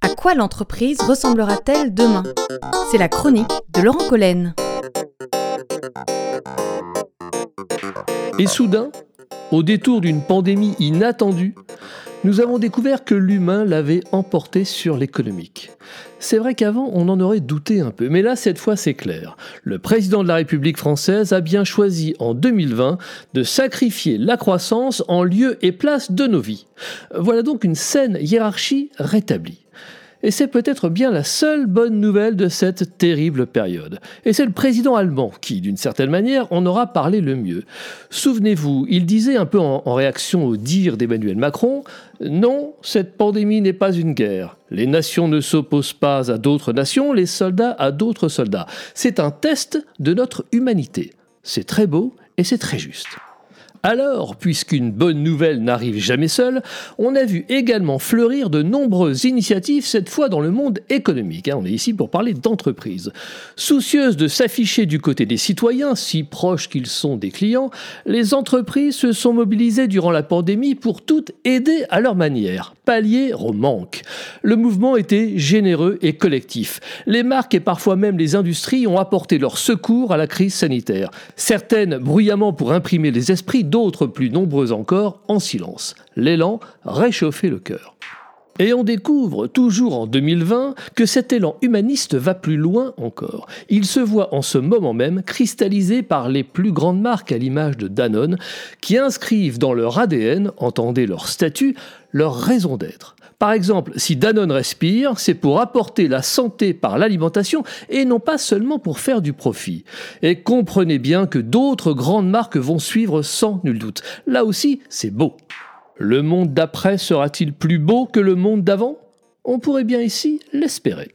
À quoi l'entreprise ressemblera-t-elle demain? C'est la chronique de Laurent Collen. Et soudain, au détour d'une pandémie inattendue, nous avons découvert que l'humain l'avait emporté sur l'économique. C'est vrai qu'avant, on en aurait douté un peu, mais là, cette fois, c'est clair. Le président de la République française a bien choisi en 2020 de sacrifier la croissance en lieu et place de nos vies. Voilà donc une saine hiérarchie rétablie. Et c'est peut-être bien la seule bonne nouvelle de cette terrible période. Et c'est le président allemand qui, d'une certaine manière, en aura parlé le mieux. Souvenez-vous, il disait un peu en, réaction au dire d'Emmanuel Macron, Non, cette pandémie n'est pas une guerre. Les nations ne s'opposent pas à d'autres nations, les soldats à d'autres soldats. C'est un test de notre humanité. C'est très beau et c'est très juste. Alors, puisqu'une bonne nouvelle n'arrive jamais seule, on a vu également fleurir de nombreuses initiatives, cette fois dans le monde économique. Hein. On est ici pour parler d'entreprises. Soucieuses de s'afficher du côté des citoyens, si proches qu'ils sont des clients, les entreprises se sont mobilisées durant la pandémie pour toutes aider à leur manière, pallier au manque. Le mouvement était généreux et collectif. Les marques et parfois même les industries ont apporté leur secours à la crise sanitaire. Certaines bruyamment pour imprimer les esprits, d'autres plus nombreux encore en silence. L'élan réchauffait le cœur. Et on découvre, toujours en 2020, que cet élan humaniste va plus loin encore. Il se voit en ce moment même cristallisé par les plus grandes marques à l'image de Danone, qui inscrivent dans leur ADN, entendez leur statut, leur raison d'être. Par exemple, si Danone respire, c'est pour apporter la santé par l'alimentation et non pas seulement pour faire du profit. Et comprenez bien que d'autres grandes marques vont suivre sans nul doute. Là aussi, c'est beau. Le monde d'après sera-t-il plus beau que le monde d'avant? On pourrait bien ici l'espérer.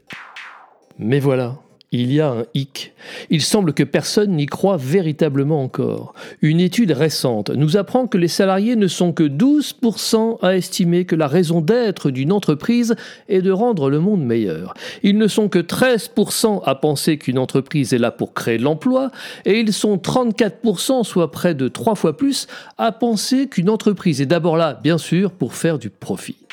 Mais voilà, il y a un hic. Il semble que personne n'y croit véritablement encore. Une étude récente nous apprend que les salariés ne sont que 12% à estimer que la raison d'être d'une entreprise est de rendre le monde meilleur. Ils ne sont que 13% à penser qu'une entreprise est là pour créer de l'emploi, et ils sont 34%, soit près de trois fois plus, à penser qu'une entreprise est d'abord là, bien sûr, pour faire du profit.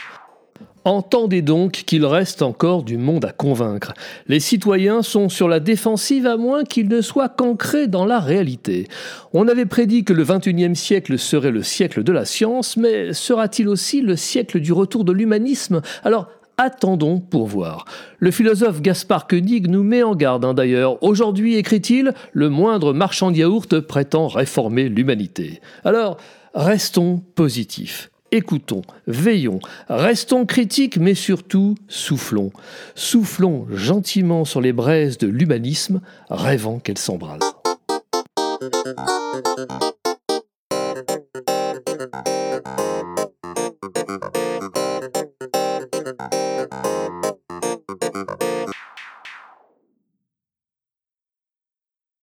Entendez donc qu'il reste encore du monde à convaincre. Les citoyens sont sur la défensive à moins qu'ils ne soient cancrés dans la réalité. On avait prédit que le XXIe siècle serait le siècle de la science, mais sera-t-il aussi le siècle du retour de l'humanisme? Alors attendons pour voir. Le philosophe Gaspard Koenig nous met en garde hein, d'ailleurs. Aujourd'hui, écrit-il, le moindre marchand de yaourt prétend réformer l'humanité. Alors, restons positifs écoutons, veillons, restons critiques, mais surtout soufflons. Soufflons gentiment sur les braises de l'humanisme, rêvant qu'elles s'embrasent.